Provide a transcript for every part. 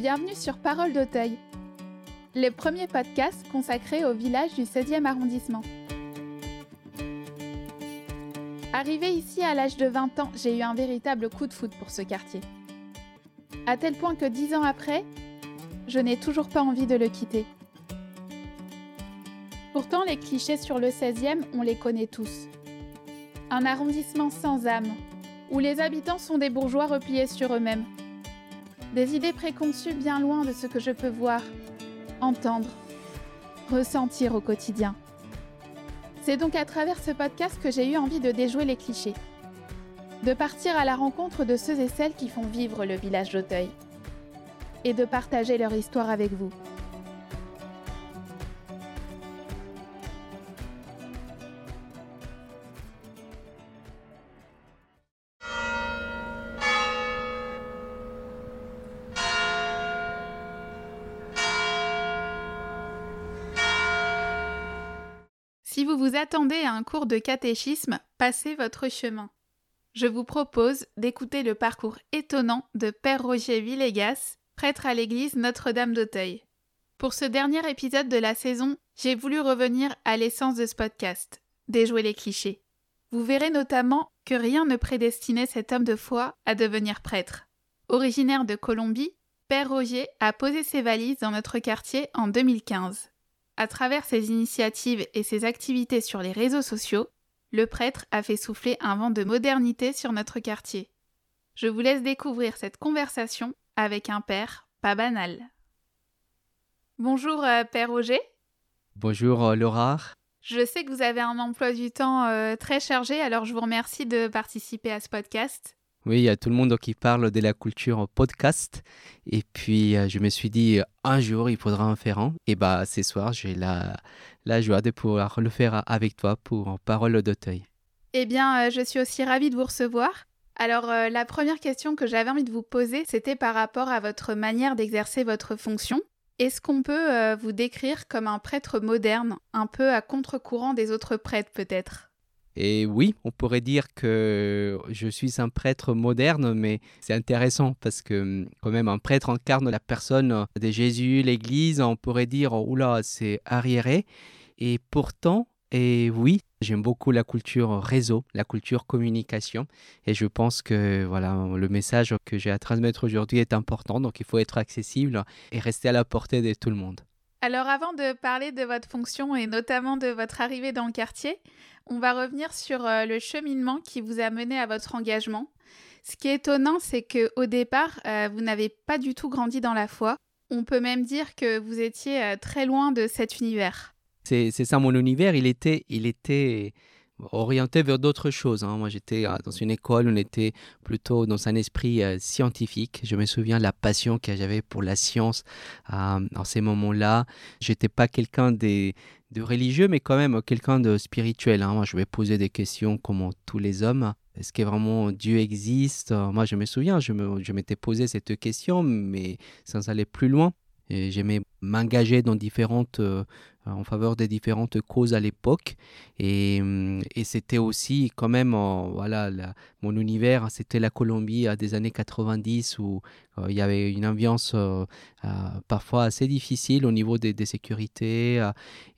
Bienvenue sur Parole d'Auteuil, le premier podcast consacré au village du 16e arrondissement. Arrivé ici à l'âge de 20 ans, j'ai eu un véritable coup de foot pour ce quartier. À tel point que dix ans après, je n'ai toujours pas envie de le quitter. Pourtant, les clichés sur le 16e, on les connaît tous. Un arrondissement sans âme, où les habitants sont des bourgeois repliés sur eux-mêmes. Des idées préconçues bien loin de ce que je peux voir, entendre, ressentir au quotidien. C'est donc à travers ce podcast que j'ai eu envie de déjouer les clichés, de partir à la rencontre de ceux et celles qui font vivre le village d'Auteuil, et de partager leur histoire avec vous. Attendez à un cours de catéchisme, passez votre chemin. Je vous propose d'écouter le parcours étonnant de Père Roger Villegas, prêtre à l'église Notre-Dame d'Auteuil. Pour ce dernier épisode de la saison, j'ai voulu revenir à l'essence de ce podcast, déjouer les clichés. Vous verrez notamment que rien ne prédestinait cet homme de foi à devenir prêtre. Originaire de Colombie, Père Roger a posé ses valises dans notre quartier en 2015. À travers ses initiatives et ses activités sur les réseaux sociaux, le prêtre a fait souffler un vent de modernité sur notre quartier. Je vous laisse découvrir cette conversation avec un père pas banal. Bonjour euh, Père Roger. Bonjour euh, Laura. Je sais que vous avez un emploi du temps euh, très chargé, alors je vous remercie de participer à ce podcast. Oui, il y a tout le monde qui parle de la culture podcast. Et puis, je me suis dit, un jour, il faudra en faire un. Et bah, ce soir, j'ai la, joie de pouvoir le faire avec toi pour Parole d'Auteuil. Eh bien, je suis aussi ravie de vous recevoir. Alors, la première question que j'avais envie de vous poser, c'était par rapport à votre manière d'exercer votre fonction. Est-ce qu'on peut vous décrire comme un prêtre moderne, un peu à contre-courant des autres prêtres peut-être? Et oui, on pourrait dire que je suis un prêtre moderne, mais c'est intéressant parce que hum, quand même un prêtre incarne la personne de Jésus, l'Église. On pourrait dire, oula, c'est arriéré. Et pourtant, et oui, j'aime beaucoup la culture réseau, la culture communication. Et je pense que voilà, le message que j'ai à transmettre aujourd'hui est important. Donc il faut être accessible et rester à la portée de tout le monde. Alors avant de parler de votre fonction et notamment de votre arrivée dans le quartier, on va revenir sur euh, le cheminement qui vous a mené à votre engagement. Ce qui est étonnant, c'est que au départ, euh, vous n'avez pas du tout grandi dans la foi. On peut même dire que vous étiez euh, très loin de cet univers. C'est ça mon univers, il était, il était orienté vers d'autres choses. Hein. Moi, j'étais euh, dans une école, on était plutôt dans un esprit euh, scientifique. Je me souviens de la passion que j'avais pour la science euh, en ces moments-là. J'étais pas quelqu'un de, religieux, mais quand même quelqu'un de spirituel. Hein. Moi, je vais poser des questions comme tous les hommes. Est-ce que vraiment Dieu existe? Moi, je me souviens, je m'étais posé cette question, mais sans aller plus loin. J'aimais m'engager dans différentes, euh, en faveur des différentes causes à l'époque. Et, hum, et c'était aussi quand même, voilà, mon univers, c'était la Colombie à des années 90 où euh, il y avait une ambiance euh, parfois assez difficile au niveau des, des sécurités.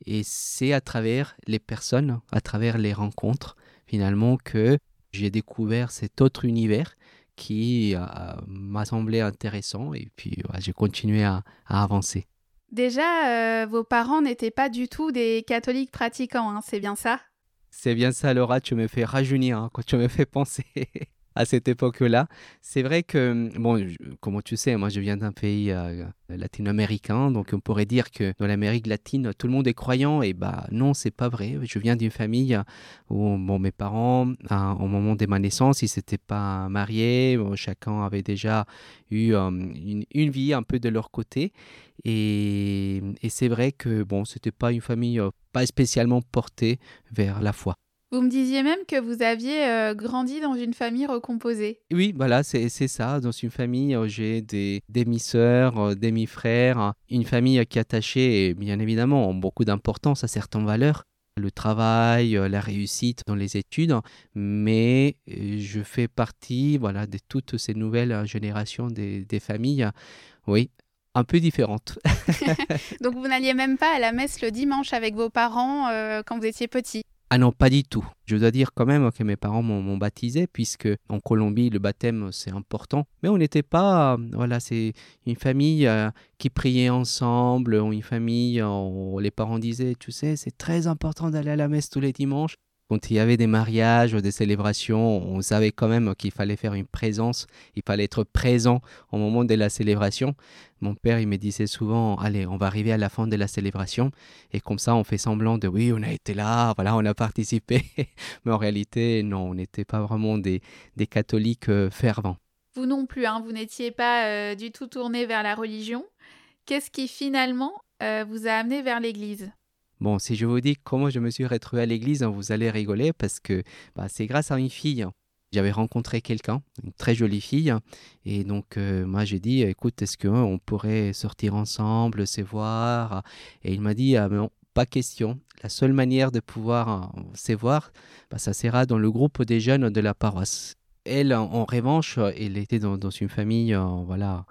et c'est à travers les personnes, à travers les rencontres, finalement, que j'ai découvert cet autre univers qui m'a semblé intéressant et puis j'ai continué à, avancer. Déjà, euh, vos parents n'étaient pas du tout des catholiques pratiquants, hein, c'est bien ça? C'est bien ça, Laura, tu me fais rajeunir hein, quand tu me fais penser à cette époque-là. C'est vrai que, bon, comme tu sais, moi je viens d'un pays euh, latino-américain, donc on pourrait dire que dans l'Amérique latine, tout le monde est croyant, et bah non, c'est pas vrai. Je viens d'une famille où bon, mes parents, hein, au moment de ma naissance, ils s'étaient pas mariés, chacun avait déjà eu euh, une, vie un peu de leur côté, et, et c'est vrai que bon, c'était pas une famille euh, pas spécialement portée vers la foi. Vous me disiez même que vous aviez euh, grandi dans une famille recomposée. Oui, voilà, c'est ça. Dans une famille, euh, j'ai des demi-sœurs, euh, demi-frères, une famille qui est attachée, et bien évidemment, ont beaucoup d'importance à certaines valeurs le travail, la réussite dans les études, mais je fais partie voilà, de toutes ces nouvelles générations des, des familles, oui, un peu différente. Donc vous n'alliez même pas à la messe le dimanche avec vos parents euh, quand vous étiez petit? Ah non, pas du tout. Je dois dire quand même que mes parents m'ont baptisé, puisque en Colombie, le baptême, c'est important. Mais on n'était pas. Voilà, c'est une famille euh, qui priait ensemble, une famille. où les parents disaient, tu sais, c'est très important d'aller à la messe tous les dimanches quand il y avait des mariages, des célébrations, on savait quand même qu'il fallait faire une présence, il fallait être présent au moment de la célébration. Mon père, il me disait souvent, allez, on va arriver à la fin de la célébration, et comme ça, on fait semblant de, oui, on a été là, voilà, on a participé. Mais en réalité, non, on n'était pas vraiment des, des catholiques euh, fervents. Vous non plus, hein, vous n'étiez pas euh, du tout tourné vers la religion. Qu'est-ce qui finalement euh, vous a amené vers l'Église? Bon, si je vous dis comment je me suis retrouvé à l'église, vous allez rigoler parce que bah, c'est grâce à une fille. J'avais rencontré quelqu'un, une très jolie fille, et donc euh, moi j'ai dit, écoute, est-ce qu'on pourrait sortir ensemble, se voir? Et il m'a dit, ah, pas question. La seule manière de pouvoir se voir, bah, ça sera dans le groupe des jeunes de la paroisse. Elle, en, revanche, elle était dans, une famille, voilà,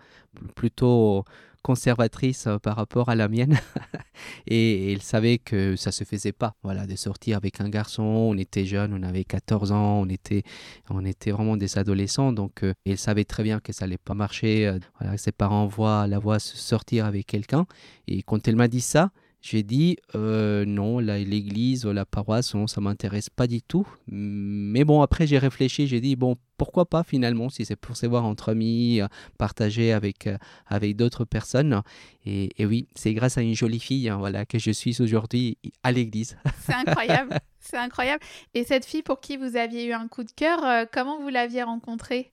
plutôt conservatrice euh, par rapport à la mienne. et, elle savait que ça se faisait pas, voilà, de sortir avec un garçon. On était jeunes, on avait 14 ans, on était, on était vraiment des adolescents. Donc, euh, elle savait très bien que ça allait pas marcher. Euh, voilà, ses parents voient la voix sortir avec quelqu'un. Et quand elle m'a dit ça, j'ai dit euh, non, l'église, la paroisse, non, ça m'intéresse pas du tout. Mais bon, après j'ai réfléchi, j'ai dit bon, pourquoi pas finalement, si c'est pour se voir entre amis, euh, partager avec, euh, avec d'autres personnes. Et, oui, c'est grâce à une jolie fille hein, voilà, que je suis aujourd'hui à l'église. C'est incroyable, c'est incroyable. Et cette fille pour qui vous aviez eu un coup de cœur, comment vous l'aviez rencontrée?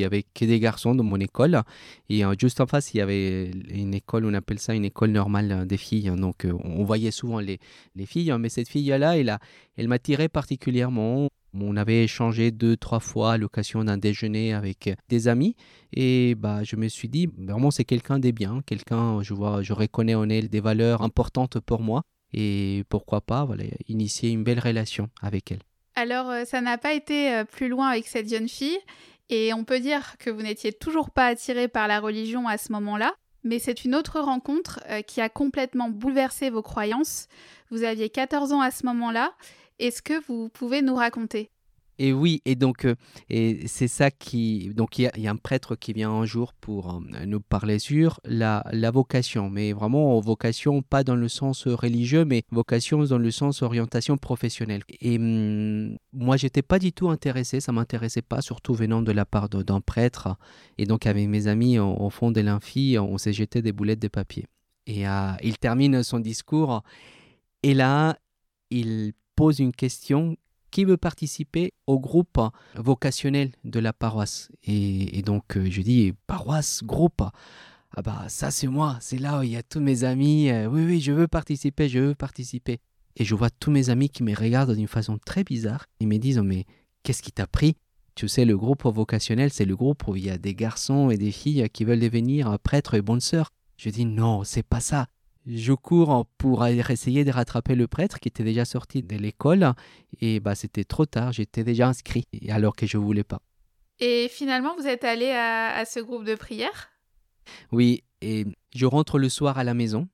Il y avait que des garçons dans mon école. Et euh, juste en face, il y avait une école, on appelle ça une école normale euh, des filles. Donc, euh, on voyait souvent les, les filles. Mais cette fille-là, elle, elle m'attirait particulièrement. On avait échangé deux, trois fois à l'occasion d'un déjeuner avec des amis. Et bah, je me suis dit, vraiment, c'est quelqu'un des biens. Quelqu'un, je vois, je reconnais en elle des valeurs importantes pour moi. Et pourquoi pas, voilà, initier une belle relation avec elle. Alors, ça n'a pas été plus loin avec cette jeune fille. Et on peut dire que vous n'étiez toujours pas attiré par la religion à ce moment-là, mais c'est une autre rencontre euh, qui a complètement bouleversé vos croyances. Vous aviez 14 ans à ce moment-là. Est-ce que vous pouvez nous raconter? Et oui, et donc euh, et c'est ça qui donc il y, a un prêtre qui vient un jour pour euh, nous parler sur la, vocation, mais vraiment vocation pas dans le sens religieux, mais vocation dans le sens orientation professionnelle. Et hum, moi j'étais pas du tout intéressé, ça m'intéressait pas, surtout venant de la part d'un prêtre. Et donc avec mes amis au, fond de l'infi, on s'est jeté des boulettes de papier. Et euh, il termine son discours et là il pose une question qui veut participer au groupe vocationnel de la paroisse. Et, donc euh, je dis, paroisse, groupe. Ah bah ça c'est moi, c'est là où il y a tous mes amis. Euh, oui, oui, je veux participer, je veux participer. Et je vois tous mes amis qui me regardent d'une façon très bizarre. Ils me disent, mais qu'est-ce qui t'a pris? Tu sais, le groupe vocationnel, c'est le groupe où il y a des garçons et des filles qui veulent devenir prêtres et bonnes sœurs. Je dis, non, c'est pas ça je cours pour essayer de rattraper le prêtre qui était déjà sorti de l'école et bah c'était trop tard, j'étais déjà inscrit alors que je voulais pas. Et finalement, vous êtes allé à, ce groupe de prière Oui, et je rentre le soir à la maison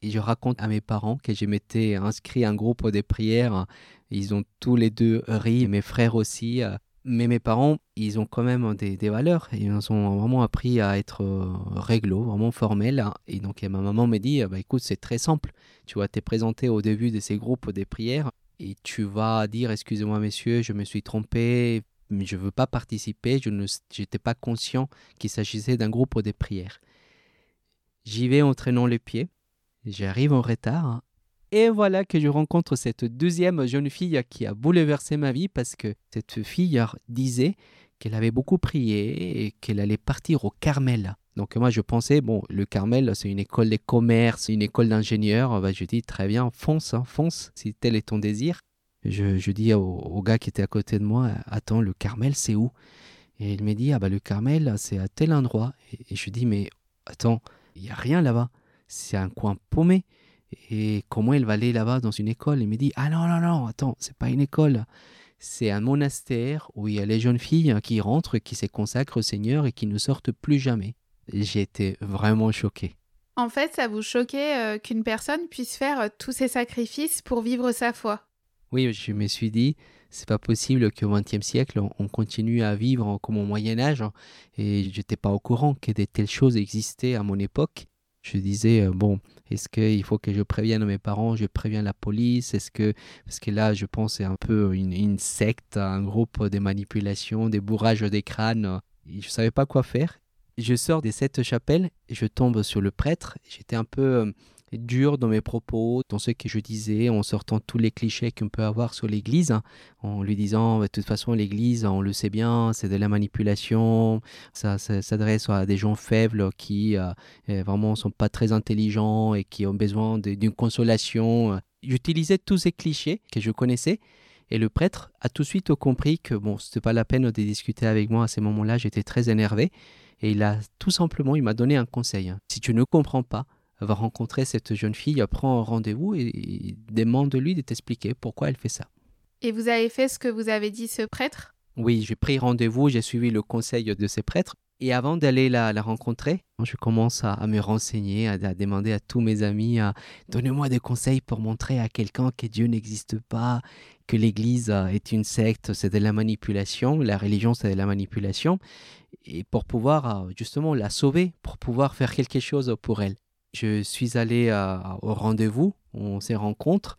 et je raconte à mes parents que je m'étais inscrit à un groupe de prière. Ils ont tous les deux ri, mes frères aussi. Mais mes parents, ils ont quand même des, valeurs. Ils ont vraiment appris à être euh, réglo, vraiment formels. Et donc ma maman me dit, bah, écoute, c'est très simple. Tu vas te présenter au début de ces groupes des prières et tu vas dire, excusez-moi messieurs, je me suis trompé, je ne veux pas participer. Je n'étais pas conscient qu'il s'agissait d'un groupe des prières. J'y vais en traînant les pieds. J'arrive en retard et voilà que je rencontre cette deuxième jeune fille qui a bouleversé ma vie parce que cette fille disait qu'elle avait beaucoup prié et qu'elle allait partir au Carmel. Donc moi je pensais, bon, le Carmel c'est une école de commerce, une école d'ingénieurs. Bah, je dis très bien, fonce, hein, fonce, si tel est ton désir. Je, dis au, gars qui était à côté de moi, attends, le Carmel c'est où? Et il me dit, ah bah le Carmel c'est à tel endroit. Et, et je dis, mais attends, il n'y a rien là-bas. C'est un coin paumé. Et comment elle va aller là-bas dans une école? Il me dit Ah non, non, non, attends, c'est pas une école. C'est un monastère où il y a les jeunes filles qui rentrent, qui se consacrent au Seigneur et qui ne sortent plus jamais. J'étais vraiment choqué. En fait, ça vous choquait euh, qu'une personne puisse faire euh, tous ces sacrifices pour vivre sa foi? Oui, je me suis dit, c'est pas possible qu'au XXe siècle, on continue à vivre comme au Moyen Âge. Hein. Et je n'étais pas au courant que de telles choses existaient à mon époque. Je disais, euh, bon, est-ce qu'il faut que je prévienne mes parents, je préviens la police? Est-ce que, parce que là, je pense c'est un peu une, secte, un groupe de manipulation, des bourrages des crânes. Je ne savais pas quoi faire. Je sors de cette chapelle je tombe sur le prêtre. J'étais un peu dur dans mes propos, dans ce que je disais, en sortant tous les clichés qu'on peut avoir sur l'Église, en lui disant de toute façon l'Église, on le sait bien, c'est de la manipulation, ça, s'adresse à des gens faibles qui euh, euh, vraiment sont pas très intelligents et qui ont besoin d'une consolation. J'utilisais tous ces clichés que je connaissais. Et le prêtre a tout de suite compris que bon, c'était pas la peine de discuter avec moi à ce moment-là. J'étais très énervé. Et il a tout simplement, il m'a donné un conseil. Si tu ne comprends pas, va rencontrer cette jeune fille, prends un rendez-vous et, demande-lui de t'expliquer pourquoi elle fait ça. Et vous avez fait ce que vous avez dit ce prêtre? Oui, j'ai pris rendez-vous, j'ai suivi le conseil de ce prêtre. Et avant d'aller la, rencontrer, je commence à, me renseigner, à, demander à tous mes amis, à donnez-moi des conseils pour montrer à quelqu'un que Dieu n'existe pas, que l'Église est une secte, c'est de la manipulation, la religion c'est de la manipulation et pour pouvoir euh, justement la sauver, pour pouvoir faire quelque chose pour elle. Je suis allé euh, au rendez-vous, on s'est rencontrés,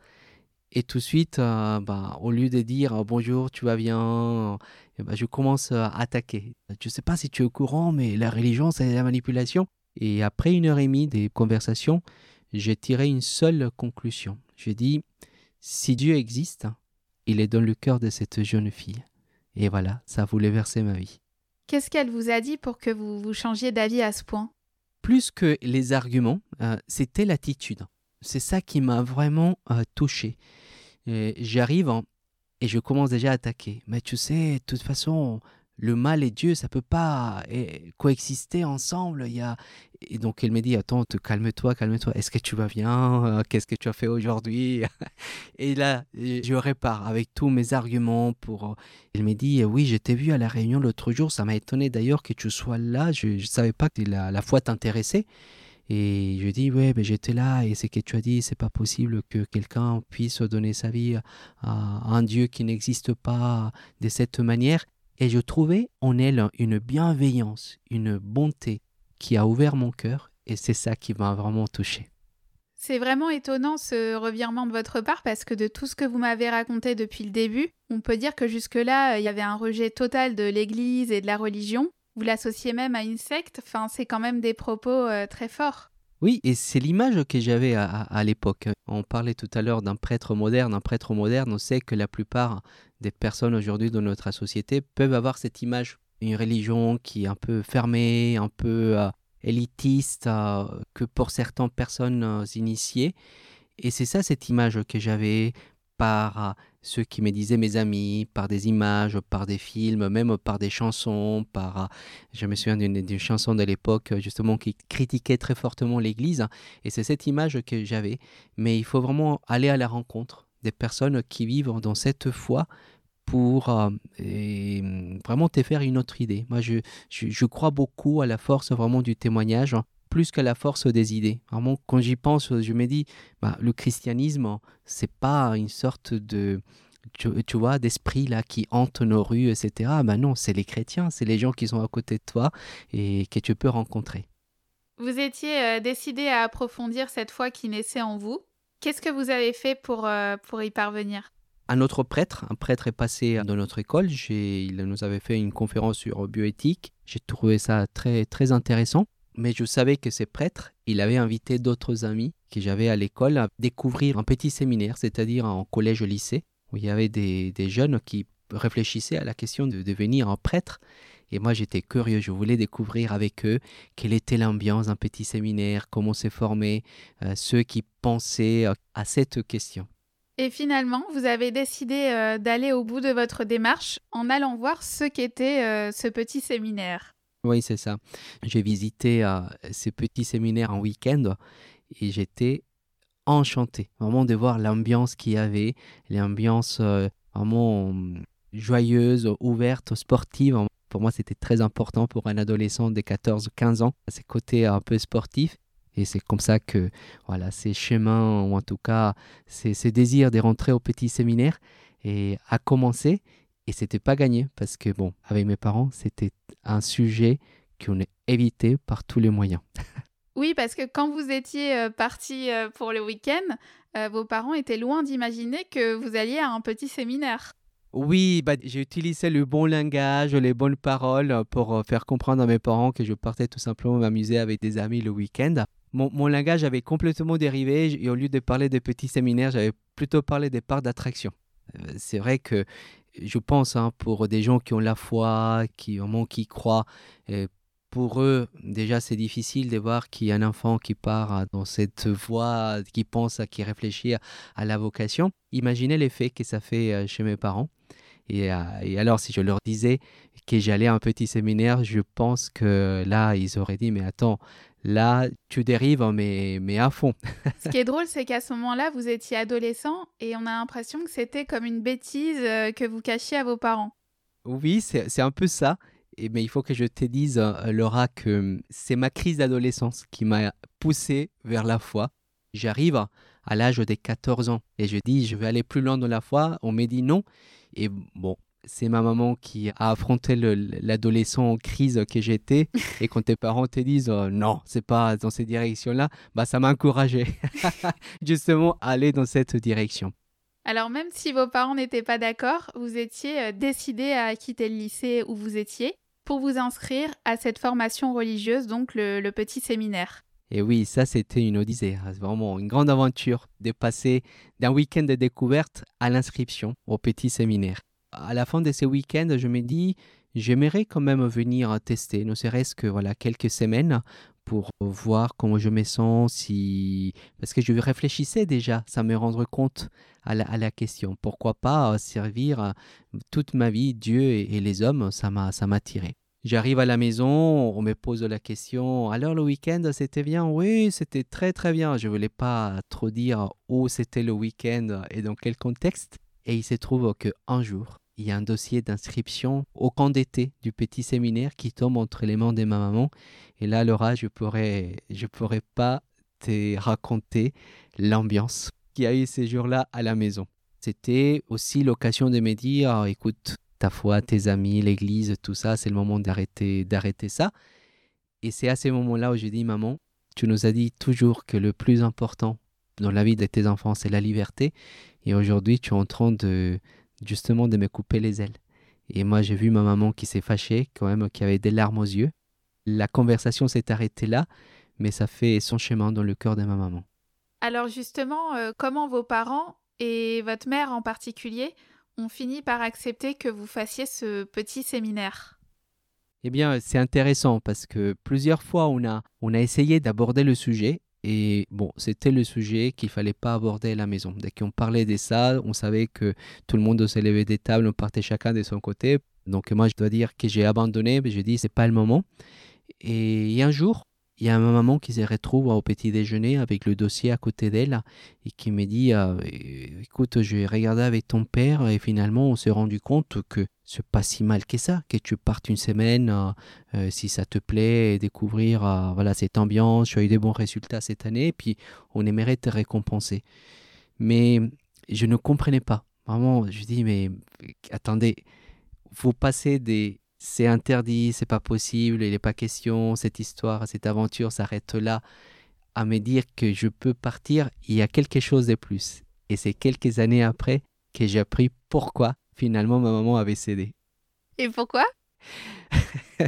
et tout de suite, euh, bah, au lieu de dire bonjour, tu vas bien, bah, je commence à attaquer. Je ne sais pas si tu es au courant, mais la religion, c'est la manipulation. Et après une heure et demie de conversation, j'ai tiré une seule conclusion. J'ai dit, si Dieu existe, il est dans le cœur de cette jeune fille. Et voilà, ça voulu verser ma vie. Qu'est-ce qu'elle vous a dit pour que vous, vous changiez d'avis à ce point? Plus que les arguments, euh, c'était l'attitude. C'est ça qui m'a vraiment euh, touché. J'arrive et je commence déjà à attaquer. Mais tu sais, de toute façon, le mal et Dieu, ça peut pas eh, coexister ensemble. Il y a... Et donc elle me dit, attends, calme-toi, calme-toi. Est-ce que tu vas bien? Euh, Qu'est-ce que tu as fait aujourd'hui? Et là, je répare avec tous mes arguments pour... Elle me dit, oui, je t'ai vu à la réunion l'autre jour. Ça m'a étonné d'ailleurs que tu sois là. Je ne savais pas que la, la foi t'intéressait. Et je dis, ouais, ben j'étais là et c'est que tu as dit, c'est pas possible que quelqu'un puisse donner sa vie à un Dieu qui n'existe pas de cette manière. Et je trouvais en elle une bienveillance, une bonté qui a ouvert mon cœur et c'est ça qui m'a vraiment touché. C'est vraiment étonnant ce revirement de votre part parce que de tout ce que vous m'avez raconté depuis le début, on peut dire que jusque-là, il y avait un rejet total de l'Église et de la religion. Vous l'associez même à une secte, enfin c'est quand même des propos euh, très forts. Oui, et c'est l'image que j'avais à, l'époque. On parlait tout à l'heure d'un prêtre moderne. Un prêtre moderne, on sait que la plupart des personnes aujourd'hui dans notre société peuvent avoir cette image, une religion qui est un peu fermée, un peu euh, élitiste, euh, que pour certaines personnes euh, initiées. Et c'est ça cette image que j'avais par ceux qui me disaient mes amis, par des images, par des films, même par des chansons, par... Je me souviens d'une chanson de l'époque justement qui critiquait très fortement l'Église. Et c'est cette image que j'avais. Mais il faut vraiment aller à la rencontre des personnes qui vivent dans cette foi pour euh, vraiment te faire une autre idée. Moi, je, je, crois beaucoup à la force vraiment du témoignage, plus qu'à la force des idées. Vraiment, quand j'y pense, je me dis, bah, le christianisme, c'est pas une sorte de, tu, vois, d'esprit là qui hante nos rues, etc. Bah non, c'est les chrétiens, c'est les gens qui sont à côté de toi et que tu peux rencontrer. Vous étiez euh, décidé à approfondir cette foi qui naissait en vous. Qu'est-ce que vous avez fait pour, euh, pour y parvenir? Un autre prêtre, un prêtre est passé dans notre école, il nous avait fait une conférence sur bioéthique, j'ai trouvé ça très très intéressant, mais je savais que ce prêtre, il avait invité d'autres amis que j'avais à l'école à découvrir un petit séminaire, c'est-à-dire en collège-lycée, où il y avait des, jeunes qui réfléchissaient à la question de devenir un prêtre. Et moi, j'étais curieux, je voulais découvrir avec eux quelle était l'ambiance d'un petit séminaire, comment s'est formé, euh, ceux qui pensaient à cette question. Et finalement, vous avez décidé euh, d'aller au bout de votre démarche en allant voir ce qu'était euh, ce petit séminaire. Oui, c'est ça. J'ai visité euh, ce petit séminaire en week-end et j'étais enchanté vraiment de voir l'ambiance qu'il y avait, l'ambiance vraiment joyeuse, ouverte, sportive. Pour moi, c'était très important pour un adolescent de 14-15 ans, ces côtés un peu sportifs. Et c'est comme ça que voilà, ces chemins, ou en tout cas ces, ces désirs de rentrer au petit séminaire, et a commencé. Et c'était pas gagné parce que, bon, avec mes parents, c'était un sujet qu'on a évité par tous les moyens. oui, parce que quand vous étiez euh, parti euh, pour le week-end, euh, vos parents étaient loin d'imaginer que vous alliez à un petit séminaire. Oui, bah, j'ai utilisé le bon langage, les bonnes paroles pour faire comprendre à mes parents que je partais tout simplement m'amuser avec des amis le week-end mon, langage avait complètement dérivé et au lieu de parler de petits séminaires, j'avais plutôt parlé des parcs d'attraction. C'est vrai que je pense hein, pour des gens qui ont la foi, qui au qui croient, pour eux déjà c'est difficile de voir qu'il y a un enfant qui part dans cette voie, qui pense, qui réfléchit à la vocation. Imaginez l'effet que ça fait euh, chez mes parents. Et, euh, et, alors, si je leur disais que j'allais à un petit séminaire, je pense que là, ils auraient dit, mais attends, Là, tu dérives, hein, mais, mais à fond. Ce qui est drôle, c'est qu'à ce moment-là, vous étiez adolescent et on a l'impression que c'était comme une bêtise euh, que vous cachiez à vos parents. Oui, c'est un peu ça. Et, mais il faut que je te dise, euh, Laura, que hum, c'est ma crise d'adolescence qui m'a poussé vers la foi. J'arrive à l'âge des 14 ans et je dis, je vais aller plus loin dans la foi. On m'a dit non. Et bon, c'est ma maman qui a affronté l'adolescent en crise que j'étais. Et quand tes parents te disent oh, non, c'est pas dans cette direction-là, bah ça m'a encouragé justement à aller dans cette direction. Alors même si vos parents n'étaient pas d'accord, vous étiez euh, décidé à quitter le lycée où vous étiez pour vous inscrire à cette formation religieuse, donc le, petit séminaire. Et oui, ça c'était une odyssée, hein. vraiment une grande aventure de passer d'un week-end de découverte à l'inscription au petit séminaire à la fin de ces week-ends, je me dis, j'aimerais quand même venir tester, ne serait-ce que voilà, quelques semaines pour voir comment je me sens, si... parce que je réfléchissais déjà, ça me rendre compte à la, question. Pourquoi pas servir toute ma vie Dieu et, les hommes, ça m'a, ça m'a tiré. J'arrive à la maison, on me pose la question. Alors le week-end, c'était bien? Oui, c'était très très bien. Je voulais pas trop dire où c'était le week-end et dans quel contexte? Et il se trouve qu'un jour, il y a un dossier d'inscription au camp d'été du petit séminaire qui tombe entre les mains de ma maman. Et là, Laura, je pourrais, je pourrais pas te raconter l'ambiance qu'il y a eu ces jours-là à la maison. C'était aussi l'occasion de me dire, écoute, ta foi, tes amis, l'église, tout ça, c'est le moment d'arrêter, d'arrêter ça. Et c'est à ces moments-là où je dis, maman, tu nous as dit toujours que le plus important dans la vie de tes enfants, c'est la liberté. Et aujourd'hui, tu es en train de, justement de me couper les ailes. Et moi, j'ai vu ma maman qui s'est fâchée, quand même, qui avait des larmes aux yeux. La conversation s'est arrêtée là, mais ça fait son chemin dans le cœur de ma maman. Alors justement, euh, comment vos parents et votre mère en particulier ont fini par accepter que vous fassiez ce petit séminaire? Eh bien, c'est intéressant parce que plusieurs fois, on a, on a essayé d'aborder le sujet et bon, c'était le sujet qu'il fallait pas aborder à la maison. Dès qu'on parlait de ça, on savait que tout le monde se levait des tables, on partait chacun de son côté. Donc moi, je dois dire que j'ai abandonné, mais j'ai dit c'est pas le moment. Et un jour, il y a ma maman qui se retrouve au petit déjeuner avec le dossier à côté d'elle et qui me dit euh, Écoute, j'ai regardé avec ton père et finalement on s'est rendu compte que c'est pas si mal que ça, que tu partes une semaine euh, euh, si ça te plaît découvrir voilà, cette ambiance. Tu as eu des bons résultats cette année et puis on aimerait te récompenser. Mais je ne comprenais pas. Vraiment, je dis Mais attendez, vous passez des c'est interdit, c'est pas possible, il n'est pas question, cette histoire, cette aventure s'arrête là, à me dire que je peux partir, il y a quelque chose de plus. Et c'est quelques années après que j'ai appris pourquoi finalement ma maman avait cédé. Et pourquoi?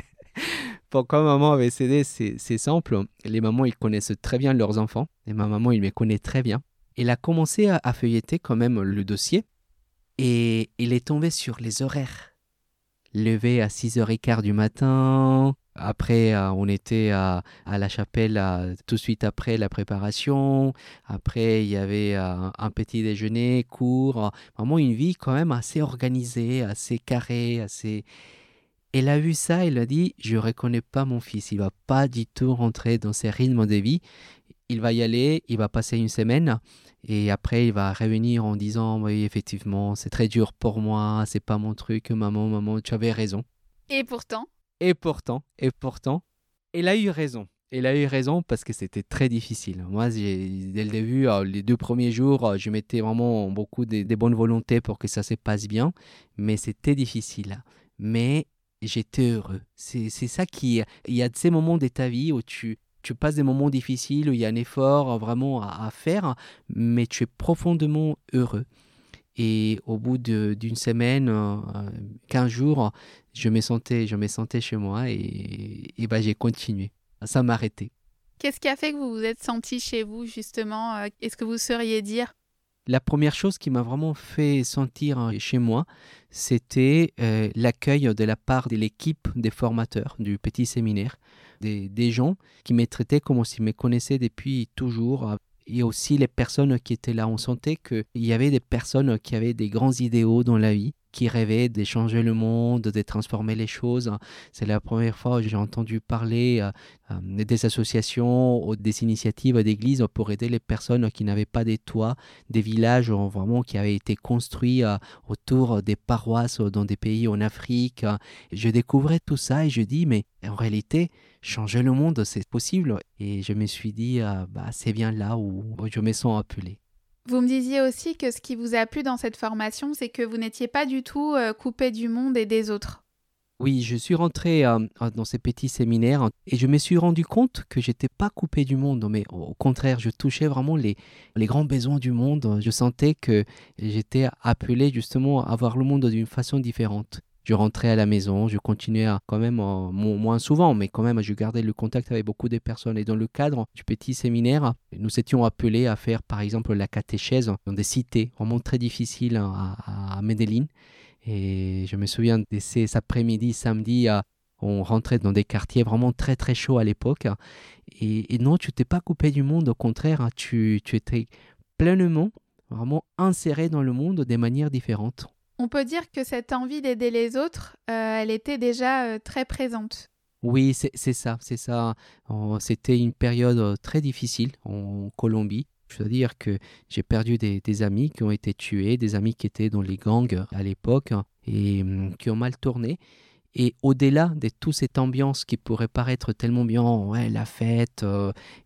Pourquoi maman avait cédé C'est simple. Les mamans, ils connaissent très bien leurs enfants. Et ma maman, il me connaît très bien. Elle a commencé à feuilleter quand même le dossier. Et il est tombé sur les horaires levé à 6h15 du matin. Après, euh, on était à, la chapelle tout de suite après la préparation. Après, il y avait euh, un petit déjeuner court. Vraiment une vie quand même assez organisée, assez carrée, assez... Elle a vu ça, elle a dit, je ne reconnais pas mon fils, il va pas du tout rentrer dans ces rythmes de vie. Il va y aller, il va passer une semaine et après, il va revenir en disant Oui, effectivement, c'est très dur pour moi, c'est pas mon truc, maman, maman, tu avais raison. Et pourtant? Et pourtant, et pourtant, elle a eu raison. Elle a eu raison parce que c'était très difficile. Moi, dès le début, euh, les deux premiers jours, euh, je mettais vraiment beaucoup de, bonnes volontés pour que ça se passe bien, mais c'était difficile. Mais j'étais heureux. C'est ça qui... Il y a ces moments de ta vie où tu, tu passes des moments difficiles, où il y a un effort vraiment à, faire, mais tu es profondément heureux. Et au bout d'une semaine, 15 euh, jours, je me sentais, je me sentais chez moi et, et ben, j'ai continué ça m'arrêtait. Qu'est-ce qui a fait que vous vous êtes senti chez vous, justement euh, Est-ce que vous sauriez dire? La première chose qui m'a vraiment fait sentir chez moi, c'était euh, l'accueil de la part de l'équipe des formateurs du petit séminaire, des, gens qui me traitaient comme s'ils me connaissaient depuis toujours, et aussi les personnes qui étaient là. On sentait qu'il y avait des personnes qui avaient des grands idéaux dans la vie qui rêvait d'échanger le monde, de transformer les choses. C'est la première fois que j'ai entendu parler euh, euh, des associations ou des initiatives d'église pour aider les personnes qui n'avaient pas des toits, des villages vraiment qui avaient été construits euh, autour des paroisses dans des pays en Afrique. Je découvrais tout ça et je dis, mais en réalité, changer le monde, c'est possible. Et je me suis dit, bah, c'est bien là où je me sens appelé. Vous me disiez aussi que ce qui vous a plu dans cette formation, c'est que vous n'étiez pas du tout euh, coupé du monde et des autres. Oui, je suis rentré euh, dans ces petits séminaires et je me suis rendu compte que j'étais pas coupé du monde, mais au contraire, je touchais vraiment les, les grands besoins du monde. Je sentais que j'étais appelé justement à voir le monde d'une façon différente je rentrais à la maison, je continuais à, quand même, moins souvent, mais quand même, je gardais le contact avec beaucoup de personnes. Et dans le cadre du petit séminaire, nous étions appelés à faire, par exemple, la catéchèse dans des cités vraiment très difficiles à, à Medellin. Et je me souviens de ces après-midi, samedi, on rentrait dans des quartiers vraiment très très chauds à l'époque. Et, non, tu t'es pas coupé du monde, au contraire, hein, tu, tu étais pleinement, vraiment inséré dans le monde de manière différente. On peut dire que cette envie d'aider les autres, euh, elle était déjà euh, très présente. Oui, c'est ça, c'est ça. C'était une période euh, très difficile en Colombie. Je veux dire que j'ai perdu des, amis qui ont été tués, des amis qui étaient dans les gangs à l'époque et hum, qui ont mal tourné. Et au-delà de toute cette ambiance qui pourrait paraître tellement bien, la fête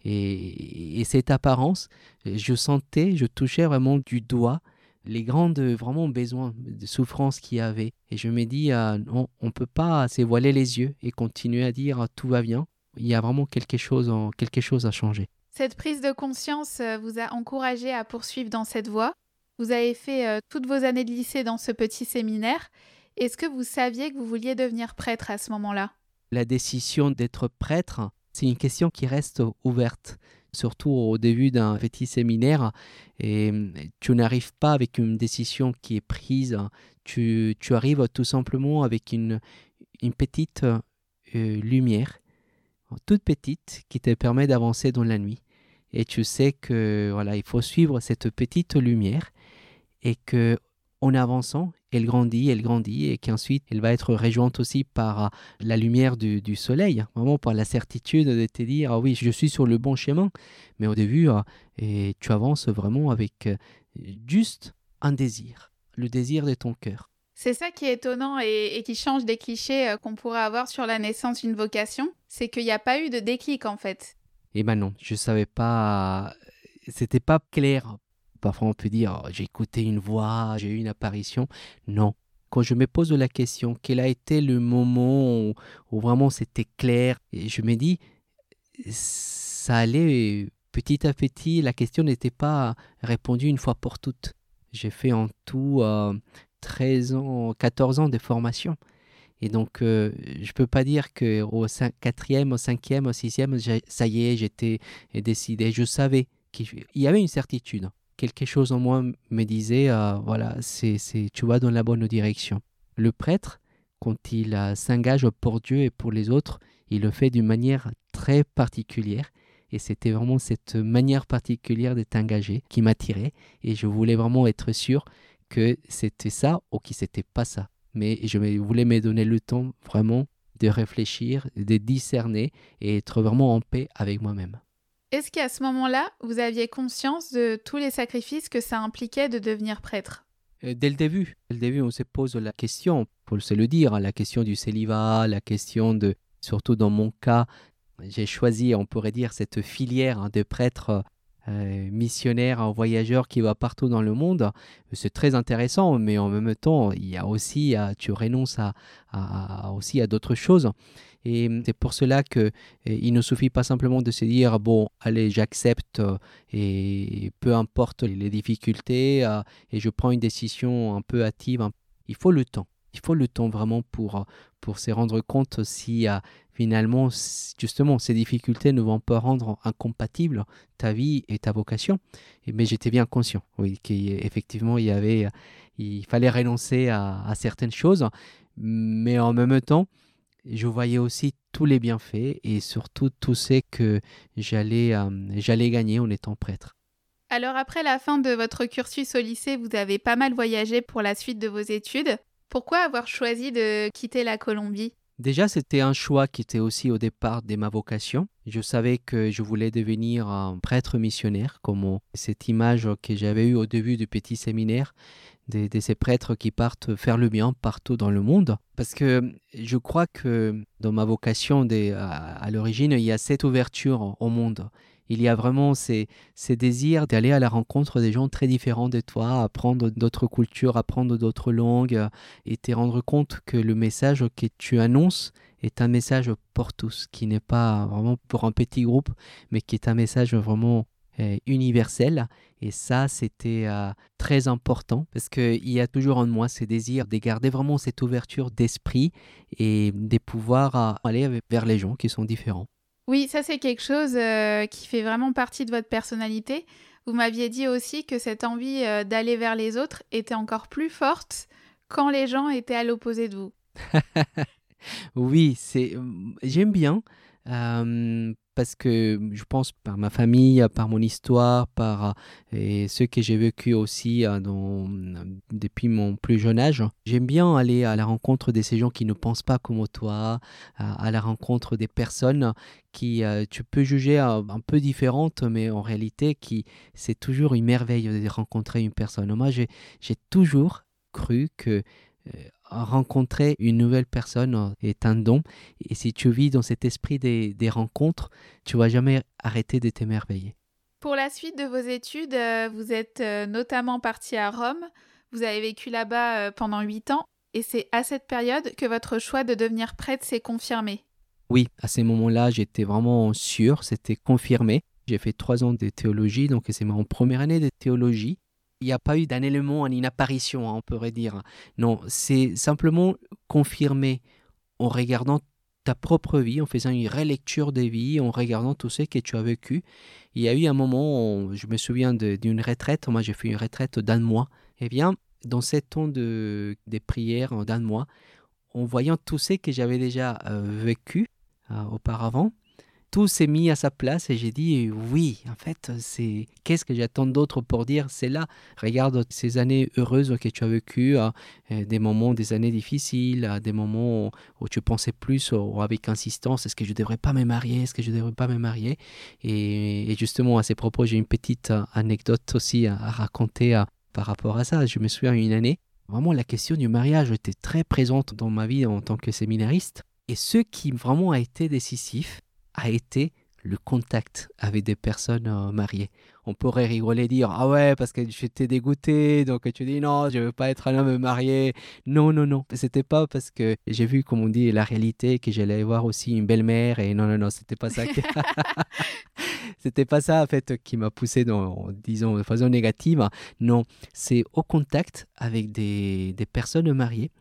et, cette apparence, je sentais, je touchais vraiment du doigt les grandes vraiment besoins de souffrance qu'il y avait. Et je me dis, ah, on ne peut pas s'évoiler les yeux et continuer à dire ah, tout va bien. Il y a vraiment quelque chose, quelque chose à changer. Cette prise de conscience euh, vous a encouragé à poursuivre dans cette voie. Vous avez fait euh, toutes vos années de lycée dans ce petit séminaire. Est-ce que vous saviez que vous vouliez devenir prêtre à ce moment-là? La décision d'être prêtre, c'est une question qui reste ouverte surtout au début d'un petit séminaire, et tu n'arrives pas avec une décision qui est prise, tu, tu arrives tout simplement avec une, une petite euh, lumière, toute petite, qui te permet d'avancer dans la nuit. Et tu sais que voilà, il faut suivre cette petite lumière et que en avançant, elle grandit, elle grandit, et qu'ensuite elle va être rejointe aussi par euh, la lumière du, soleil, hein. vraiment par la certitude de te dire, ah oui, je suis sur le bon chemin. Mais au début, euh, et tu avances vraiment avec euh, juste un désir, le désir de ton cœur. C'est ça qui est étonnant et, qui change des clichés qu'on pourrait avoir sur la naissance d'une vocation, c'est qu'il n'y a pas eu de déclic en fait. Eh ben non, je savais pas, c'était pas clair Parfois on peut dire oh, j'ai écouté une voix, j'ai eu une apparition. Non. Quand je me pose la question, quel a été le moment où, vraiment c'était clair, et je me dis, ça allait petit à petit, la question n'était pas répondue une fois pour toutes. J'ai fait en tout 13 euh, ans, 14 ans de formation. Et donc, euh, je ne peux pas dire qu'au quatrième, au cinquième, au sixième, ça y est, j'étais décidé. Je savais qu'il y avait une certitude quelque chose en moi me disait, euh, voilà, c'est, c'est, tu vas dans la bonne direction. Le prêtre, quand il euh, s'engage pour Dieu et pour les autres, il le fait d'une manière très particulière. Et c'était vraiment cette manière particulière d'être engagé qui m'attirait. Et je voulais vraiment être sûr que c'était ça ou que c'était pas ça. Mais je voulais me donner le temps vraiment de réfléchir, de discerner et être vraiment en paix avec moi-même. Est-ce qu'à ce moment-là, vous aviez conscience de tous les sacrifices que ça impliquait de devenir prêtre? Euh, Dès le début, dès le début, on se pose la question, pour se le dire, la question du célibat, la question de, surtout dans mon cas, j'ai choisi, on pourrait dire, cette filière hein, de prêtres euh, missionnaires, voyageurs qui va partout dans le monde. C'est très intéressant, mais en même temps, il y a aussi, tu renonces à, aussi à d'autres choses. Et c'est pour cela que il ne suffit pas simplement de se dire bon, allez, j'accepte et peu importe les difficultés et je prends une décision un peu hâtive. Il faut le temps. Il faut le temps vraiment pour, pour se rendre compte si finalement, justement, ces difficultés ne vont pas rendre incompatible ta vie et ta vocation. mais j'étais bien conscient, oui, qu'effectivement, il il fallait renoncer à, certaines choses, mais en même temps, je voyais aussi tous les bienfaits et surtout tout ce que j'allais, euh, j'allais gagner en étant prêtre. Alors après la fin de votre cursus au lycée, vous avez pas mal voyagé pour la suite de vos études. Pourquoi avoir choisi de quitter la Colombie? Déjà, c'était un choix qui était aussi au départ de ma vocation. Je savais que je voulais devenir un prêtre missionnaire, comme cette image que j'avais eue au début du petit séminaire de, ces prêtres qui partent faire le bien partout dans le monde. Parce que je crois que dans ma vocation à, l'origine, il y a cette ouverture au monde. Il y a vraiment ces, désirs d'aller à la rencontre des gens très différents de toi, apprendre d'autres cultures, apprendre d'autres langues, et te rendre compte que le message que tu annonces est un message pour tous, qui n'est pas vraiment pour un petit groupe, mais qui est un message vraiment universel. Et ça, c'était euh, très important parce qu'il y a toujours en moi ce désir de garder vraiment cette ouverture d'esprit et de pouvoir euh, aller vers les gens qui sont différents. Oui, ça c'est quelque chose qui fait vraiment partie de votre personnalité. Vous m'aviez dit aussi que cette envie d'aller vers les autres était encore plus forte quand les gens étaient à l'opposé de vous. oui, c'est j'aime bien parce que je pense par ma famille, par mon histoire, par et ce que j'ai vécu aussi euh, depuis mon plus jeune âge. J'aime bien aller à la rencontre de ces gens qui ne pensent pas comme toi, à, la rencontre des personnes qui euh, tu peux juger un, peu différentes, mais en réalité qui c'est toujours une merveille de rencontrer une personne. Moi, j'ai toujours cru que euh, rencontrer une nouvelle personne euh, est un don. Et si tu vis dans cet esprit des, rencontres, tu vas jamais arrêter de t'émerveiller. Pour la suite de vos études, euh, vous êtes notamment parti à Rome. Vous avez vécu là-bas pendant huit ans. Et c'est à cette période que votre choix de devenir prêtre s'est confirmé. Oui, à ces moments-là, j'étais vraiment sûr, c'était confirmé. J'ai fait trois ans de théologie, donc c'est ma première année de théologie il n'y a pas eu d'un élément, une apparition, hein, on pourrait dire. Non, c'est simplement confirmé en regardant ta propre vie, en faisant une relecture des vies, en regardant tout ce que tu as vécu. Il y a eu un moment, je me souviens d'une retraite, moi j'ai fait une retraite d'un mois. Eh bien, dans ces temps de, des prières d'un mois, en voyant tout ce que j'avais déjà euh, vécu euh, auparavant, tout s'est mis à sa place et j'ai dit oui, en fait, c'est qu'est-ce que j'attends d'autre pour dire? C'est là. Regarde ces années heureuses que tu as vécues, euh, des moments, des années difficiles, des moments où tu pensais plus ou avec insistance est-ce que je devrais pas me marier, est-ce que je devrais pas me marier? Et, justement, à ces propos, j'ai une petite euh, anecdote aussi à, raconter euh, par rapport à ça. Je me souviens une année, vraiment la question du mariage était très présente dans ma vie en tant que séminariste. Et ce qui vraiment a été décisif, a été le contact avec des personnes euh, mariées. On pourrait rigoler dire ah ouais parce que j'étais dégoûté donc tu dis non je veux pas être un homme marié. Non non non c'était pas parce que j'ai vu comme on dit la réalité que j'allais voir aussi une belle-mère et non non non c'était pas ça. c'était pas ça en fait qui m'a poussé dans disons de façon négative. Non c'est au contact avec des, des personnes mariées.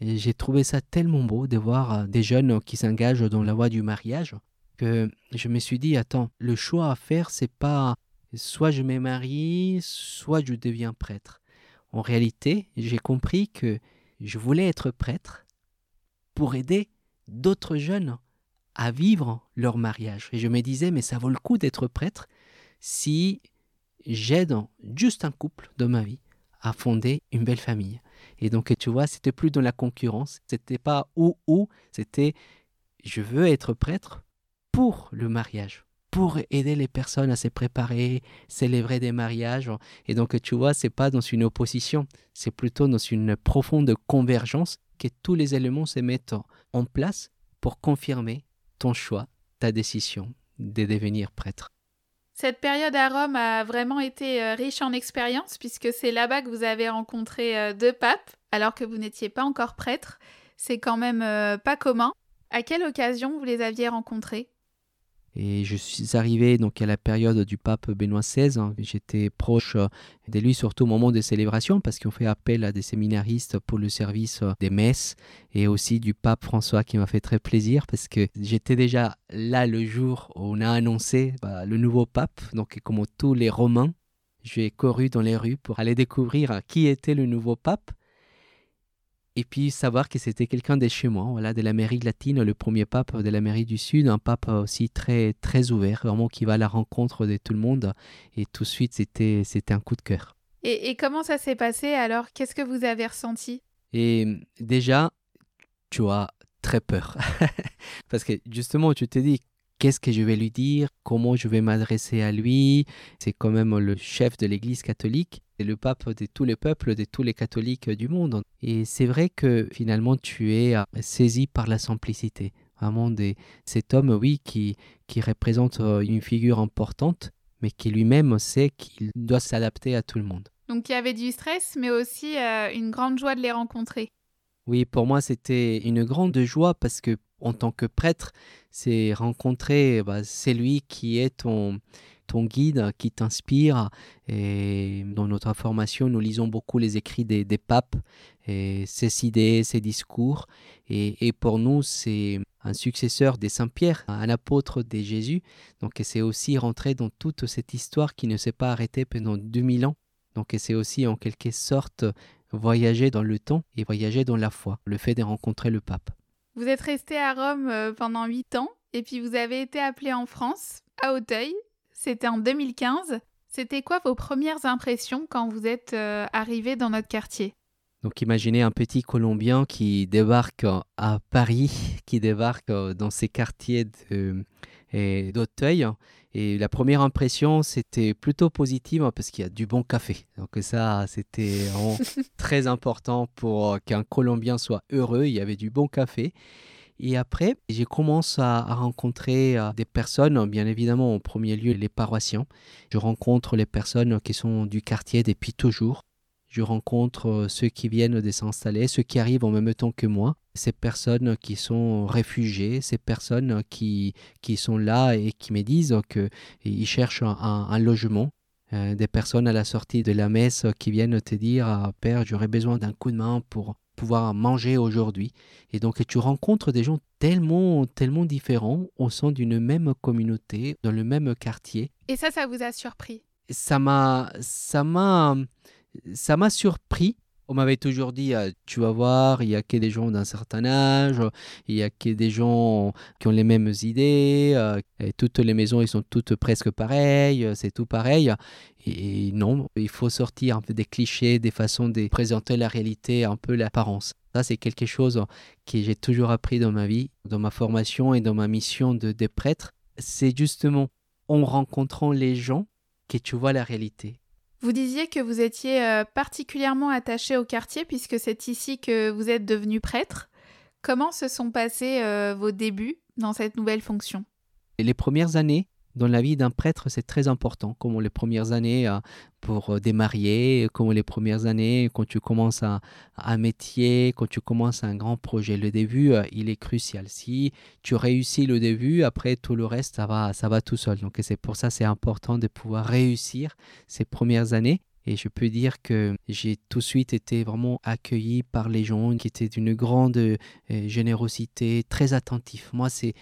J'ai trouvé ça tellement beau de voir euh, des jeunes qui s'engagent dans la voie du mariage je me suis dit, attends, le choix à faire, c'est pas soit je me marie, soit je deviens prêtre. En réalité, j'ai compris que je voulais être prêtre pour aider d'autres jeunes à vivre leur mariage. Et je me disais, mais ça vaut le coup d'être prêtre si j'aide juste un couple de ma vie à fonder une belle famille. Et donc, tu vois, c'était plus dans la concurrence, c'était pas ou ou, c'était je veux être prêtre pour le mariage, pour aider les personnes à se préparer, célébrer des mariages. Et donc, tu vois, c'est pas dans une opposition, c'est plutôt dans une profonde convergence que tous les éléments se mettent en place pour confirmer ton choix ta décision de devenir prêtre. Cette période à Rome a vraiment été euh, riche en expérience puisque c'est là-bas que vous avez rencontré euh, deux papes alors que vous n'étiez pas encore prêtre. C'est quand même euh, pas commun. À quelle occasion vous les aviez rencontrés? Et je suis arrivé donc à la période du pape Benoît XVI. Hein. J'étais proche euh, de lui surtout au moment des célébrations parce qu'on fait appel à des séminaristes pour le service euh, des messes et aussi du pape François qui m'a fait très plaisir parce que j'étais déjà là le jour où on a annoncé bah, le nouveau pape. Donc comme tous les Romains, j'ai couru dans les rues pour aller découvrir qui était le nouveau pape et puis savoir que c'était quelqu'un de chez moi, voilà, de l'Amérique latine, le premier pape de l'Amérique du Sud, un pape aussi très très ouvert, vraiment qui va à la rencontre de tout le monde. Et tout de suite, c'était c'était un coup de cœur. Et, et comment ça s'est passé alors? Qu'est-ce que vous avez ressenti? Et déjà, tu as très peur, parce que justement, tu te dis qu'est-ce que je vais lui dire, comment je vais m'adresser à lui. C'est quand même le chef de l'Église catholique, c'est le pape de tous les peuples, de tous les catholiques du monde. Et c'est vrai que finalement tu es euh, saisi par la simplicité. Vraiment cet homme, oui, qui, qui représente euh, une figure importante, mais qui lui-même sait qu'il doit s'adapter à tout le monde. Donc il y avait du stress, mais aussi euh, une grande joie de les rencontrer. Oui, pour moi c'était une grande joie parce que en tant que prêtre, c'est rencontrer bah, celui qui est ton, ton guide, qui t'inspire. Et dans notre formation, nous lisons beaucoup les écrits des, papes, et ses idées, ses discours. Et, pour nous, c'est un successeur des Saint-Pierre, un apôtre de Jésus. Donc c'est aussi rentrer dans toute cette histoire qui ne s'est pas arrêtée pendant 2000 ans. Donc c'est aussi en quelque sorte voyager dans le temps et voyager dans la foi, le fait de rencontrer le pape. Vous êtes resté à Rome euh, pendant 8 ans et puis vous avez été appelé en France, à Auteuil. C'était en 2015. C'était quoi vos premières impressions quand vous êtes euh, arrivé dans notre quartier? Donc imaginez un petit Colombien qui débarque à Paris, qui débarque euh, dans ces quartiers d'Auteuil et la première impression, c'était plutôt positive hein, parce qu'il y a du bon café. Donc ça, c'était très important pour qu'un Colombien soit heureux. Il y avait du bon café. Et après, j'ai commencé à, rencontrer euh, des personnes, bien évidemment, en premier lieu, les paroissiens. Je rencontre les personnes qui sont du quartier depuis toujours je rencontre euh, ceux qui viennent de s'installer, ceux qui arrivent en même temps que moi, ces personnes qui sont réfugiées, ces personnes qui, qui sont là et qui me disent qu'ils cherchent un, logement. Euh, des personnes à la sortie de la messe qui viennent te dire ah, Père, j'aurais besoin d'un coup de main pour pouvoir manger aujourd'hui. Et donc tu rencontres des gens tellement, tellement différents au sein d'une même communauté, dans le même quartier. Et ça, ça vous a surpris? Ça m'a, ça m'a, ça m'a surpris. On m'avait toujours dit, ah, tu vas voir, il y a que des gens d'un certain âge, il y a que des gens qui ont les mêmes idées, euh, toutes les maisons, elles sont toutes presque pareilles, c'est tout pareil. Et non, il faut sortir un peu des clichés, des façons de présenter la réalité, un peu l'apparence. Ça, c'est quelque chose que j'ai toujours appris dans ma vie, dans ma formation et dans ma mission de, de prêtre. C'est justement en rencontrant les gens que tu vois la réalité. Vous disiez que vous étiez euh, particulièrement attaché au quartier puisque c'est ici que vous êtes devenu prêtre. Comment se sont passés euh, vos débuts dans cette nouvelle fonction? Les premières années, dans la vie d'un prêtre, c'est très important, comme les premières années euh, pour euh, démarrer, comme les premières années quand tu commences un, un, métier, quand tu commences un grand projet. Le début, euh, il est crucial. Si tu réussis le début, après tout le reste, ça va, ça va tout seul. Donc c'est pour ça c'est important de pouvoir réussir ces premières années. Et je peux dire que j'ai tout de suite été vraiment accueilli par les gens qui étaient d'une grande euh, générosité, très attentifs. Moi, c'est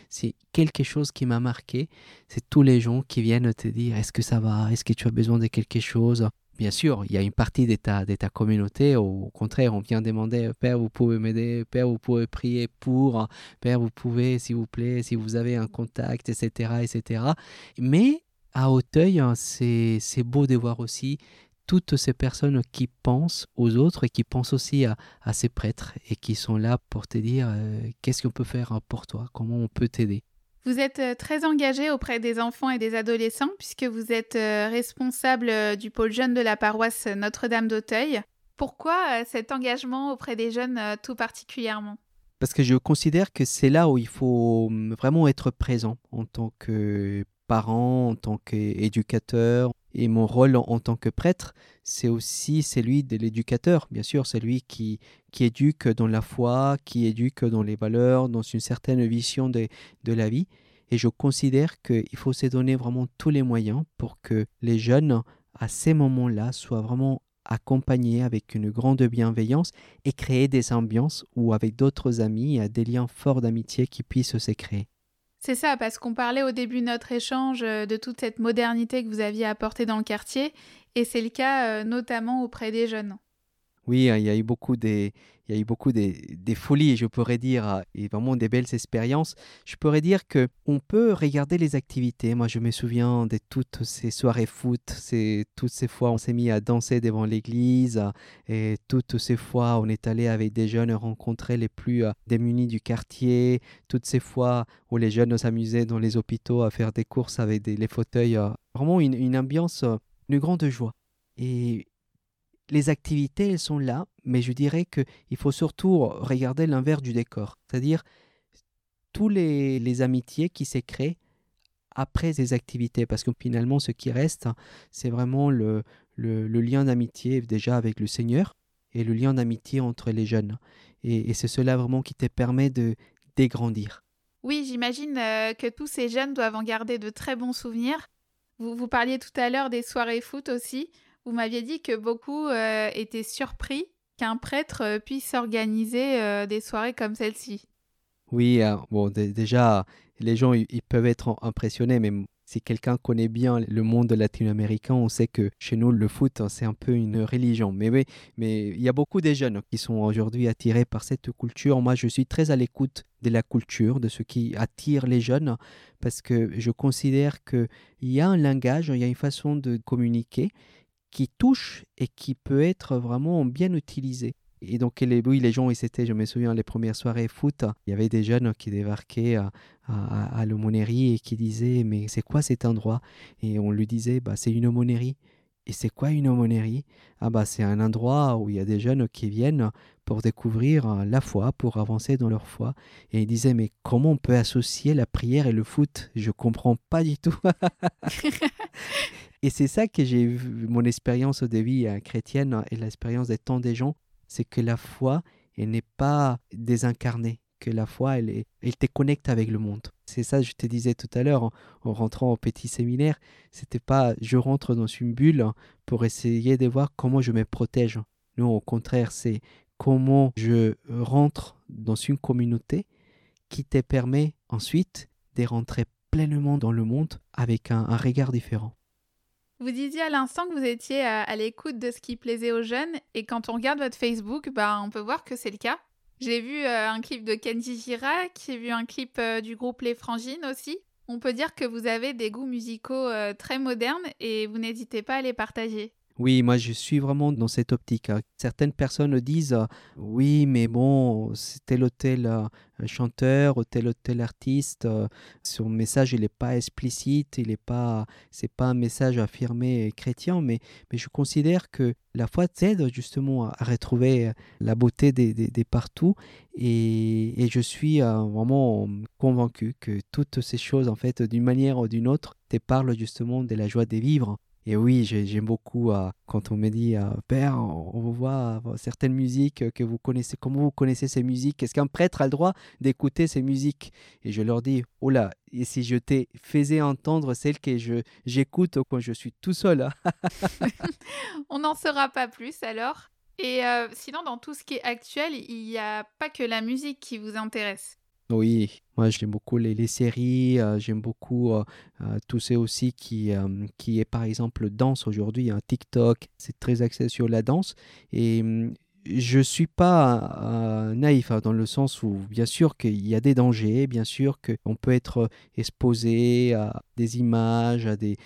quelque chose qui m'a marqué. C'est tous les gens qui viennent te dire est-ce que ça va? Est-ce que tu as besoin de quelque chose? Bien sûr, il y a une partie de ta, de ta communauté, au contraire, on vient demander Père, vous pouvez m'aider, Père, vous pouvez prier pour, Père, vous pouvez, s'il vous plaît, si vous avez un contact, etc. etc. Mais à Hauteuil, hein, c'est beau de voir aussi toutes ces personnes qui pensent aux autres et qui pensent aussi à, ces prêtres et qui sont là pour te dire euh, qu'est-ce qu'on peut faire pour toi, comment on peut t'aider? Vous êtes euh, très engagé auprès des enfants et des adolescents puisque vous êtes euh, responsable du pôle jeune de la paroisse Notre-Dame d'Auteuil. Pourquoi cet engagement auprès des jeunes tout particulièrement? Parce que je considère que c'est là où il faut hum, vraiment être présent en tant que parent, en tant qu'éducateur. Et mon rôle en, tant que prêtre, c'est aussi celui de l'éducateur, bien sûr, celui qui, qui éduque dans la foi, qui éduque dans les valeurs, dans une certaine vision de, de la vie. Et je considère qu'il faut se donner vraiment tous les moyens pour que les jeunes, à ces moments-là, soient vraiment accompagnés avec une grande bienveillance et créer des ambiances où, avec d'autres amis, il y a des liens forts d'amitié qui puissent se créer. C'est ça, parce qu'on parlait au début de notre échange euh, de toute cette modernité que vous aviez apportée dans le quartier, et c'est le cas euh, notamment auprès des jeunes. Oui, il y a eu beaucoup des, il y a eu beaucoup des, des, folies, je pourrais dire, et vraiment des belles expériences. Je pourrais dire que on peut regarder les activités. Moi, je me souviens de toutes ces soirées foot, c'est toutes ces fois on s'est mis à danser devant l'église, et toutes ces fois on est allé avec des jeunes rencontrer les plus démunis du quartier, toutes ces fois où les jeunes s'amusaient dans les hôpitaux à faire des courses avec des, les fauteuils. Vraiment une, une ambiance, une grande joie. Et les activités, elles sont là, mais je dirais qu'il faut surtout regarder l'inverse du décor, c'est-à-dire tous les, amitiés qui s'est créées après ces activités, parce que finalement, ce qui reste, c'est vraiment le, le, lien d'amitié déjà avec le Seigneur et le lien d'amitié entre les jeunes. Et, c'est cela vraiment qui te permet de dégrandir. Oui, j'imagine euh, que tous ces jeunes doivent en garder de très bons souvenirs. Vous, vous parliez tout à l'heure des soirées foot aussi. Vous m'aviez dit que beaucoup euh, étaient surpris qu'un prêtre euh, puisse organiser euh, des soirées comme celle-ci. Oui, bon, déjà, les gens ils peuvent être impressionnés, mais si quelqu'un connaît bien le monde latino-américain, on sait que chez nous, le foot, c'est un peu une religion. Mais oui, mais il y a beaucoup de jeunes qui sont aujourd'hui attirés par cette culture. Moi, je suis très à l'écoute de la culture, de ce qui attire les jeunes, parce que je considère qu'il y a un langage, il y a une façon de communiquer qui touche et qui peut être vraiment bien utilisé. Et donc, oui, les gens, c'était, je me souviens, les premières soirées foot, il y avait des jeunes qui débarquaient à, à, l'aumônerie et qui disaient Mais c'est quoi cet endroit? Et on lui disait bah, C'est une aumônerie. Et c'est quoi une aumônerie? Ah, bah, c'est un endroit où il y a des jeunes qui viennent pour découvrir la foi, pour avancer dans leur foi. Et ils disaient Mais comment on peut associer la prière et le foot? Je comprends pas du tout. Et c'est ça que j'ai vu, mon expérience de vie euh, chrétienne et l'expérience de tant des gens, c'est que la foi, elle n'est pas désincarnée, que la foi, elle, te connecte avec le monde. C'est ça, je te disais tout à l'heure, en, rentrant au petit séminaire, c'était pas je rentre dans une bulle pour essayer de voir comment je me protège. Non, au contraire, c'est comment je rentre dans une communauté qui te permet ensuite de rentrer pleinement dans le monde avec un regard différent. Vous disiez à l'instant que vous étiez à, l'écoute de ce qui plaisait aux jeunes, et quand on regarde votre Facebook, bah, on peut voir que c'est le cas. J'ai vu euh, un clip de Kenji Girac, j'ai vu un clip euh, du groupe Les Frangines aussi. On peut dire que vous avez des goûts musicaux euh, très modernes et vous n'hésitez pas à les partager. Oui, moi je suis vraiment dans cette optique. Hein. Certaines personnes disent oui, mais bon, tel ou tel euh, chanteur ou tel ou tel artiste, euh, son message il n'est pas explicite, il n'est pas, c'est pas un message affirmé chrétien, mais, mais je considère que la foi t'aide justement à, retrouver la beauté des, des, partout et, et, je suis euh, vraiment convaincu que toutes ces choses en fait d'une manière ou d'une autre te parlent justement de la joie de vivre et oui, j'aime beaucoup euh, quand on me dit euh, Père, on voit euh, certaines musiques que vous connaissez. Comment vous connaissez ces musiques? Est-ce qu'un prêtre a le droit d'écouter ces musiques Et je leur dis Oh là, et si je t'ai faisais entendre celles que j'écoute quand je suis tout seul hein? On n'en saura pas plus alors. Et sinon, dans tout ce qui est actuel, il n'y a pas que la musique qui vous intéresse. Oui, moi j'aime beaucoup les, séries, euh, j'aime beaucoup euh, euh, tout ce aussi qui, qui est par exemple danse. Aujourd'hui, un TikTok, c'est très axé sur la danse et mm, je ne suis pas naïf hein, dans le sens où bien sûr qu'il y a des dangers, bien sûr qu'on peut être exposé à des images, à des...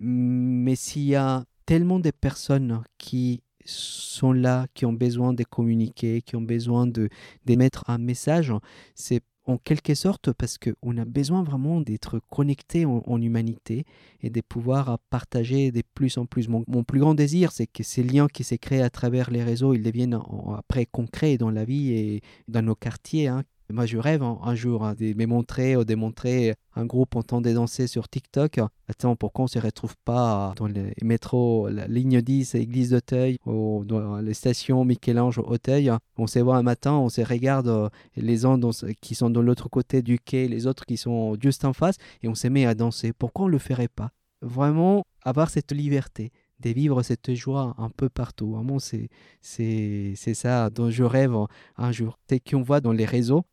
mais s'il y a tellement de personnes qui sont là, qui ont besoin de communiquer, qui ont besoin de d'émettre un message, c'est en quelque sorte parce qu'on a besoin vraiment d'être connecté en, humanité et de pouvoir partager de plus en plus. Mon, plus grand désir, c'est que ces liens qui s'est créés à travers les réseaux, ils deviennent après concrets dans la vie et dans nos quartiers. Hein, moi, je rêve hein, un jour hein, de me montrer ou démontrer un groupe en train de danser sur TikTok. Attends, pourquoi on ne se retrouve pas dans les métros, la ligne 10 Église d'Auteuil ou dans les stations Michel-Ange Auteuil? On se voit un matin, on se regarde euh, les uns qui sont de l'autre côté du quai, les autres qui sont juste en face et on se met à danser. Pourquoi on ne le ferait pas? Vraiment avoir cette liberté de vivre cette joie un peu partout. Vraiment, c'est, ça dont je rêve un jour. C'est qu'on voit dans les réseaux,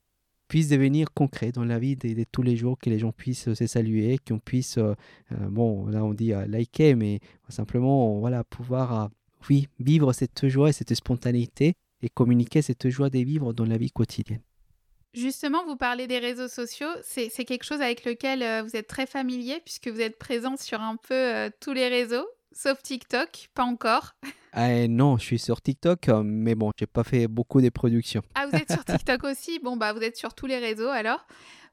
puisse devenir concret dans la vie de, tous les jours, que les gens puissent se saluer, qu'on puisse, euh, euh, bon, là on dit euh, liker, mais simplement, voilà, pouvoir, oui, vivre cette joie et cette spontanéité et communiquer cette joie de vivre dans la vie quotidienne. Justement, vous parlez des réseaux sociaux, c'est quelque chose avec lequel vous êtes très familier puisque vous êtes présent sur un peu tous les réseaux, sauf TikTok, pas encore. Ah, non, je suis sur TikTok, euh, mais bon, j'ai pas fait beaucoup de productions. Ah, vous êtes sur TikTok aussi? Bon, bah, vous êtes sur tous les réseaux alors.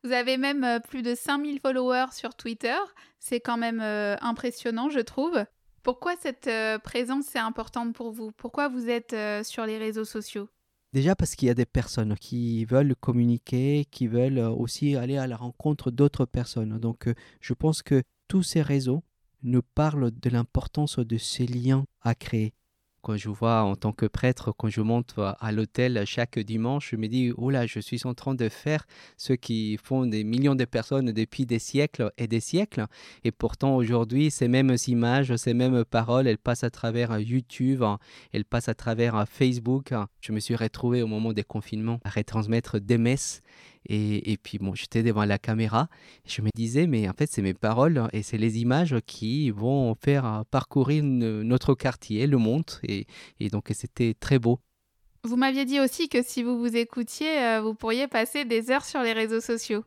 Vous avez même euh, plus de 5000 followers sur Twitter. C'est quand même euh, impressionnant, je trouve. Pourquoi cette présence est importante pour vous? Pourquoi vous êtes sur les réseaux sociaux? Déjà parce qu'il y a des personnes qui veulent communiquer, qui veulent aussi aller à la rencontre d'autres personnes. Donc, je pense que tous ces réseaux nous parlent de l'importance de ces liens à créer quand je vois en tant que prêtre, quand je monte à l'hôtel chaque dimanche, je me dis, oh là, je suis en train de faire ce qui font des millions de personnes depuis des siècles et des siècles. Et pourtant, aujourd'hui, ces mêmes images, ces mêmes paroles, elles passent à travers YouTube, elles passent à travers Facebook. Je me suis retrouvé au moment des confinements à retransmettre des messes et, puis bon, j'étais devant la caméra, je me disais, mais en fait, c'est mes paroles et c'est les images qui vont faire parcourir notre quartier, le monde. Et, donc, c'était très beau. Vous m'aviez dit aussi que si vous vous écoutiez, euh, vous pourriez passer des heures sur les réseaux sociaux.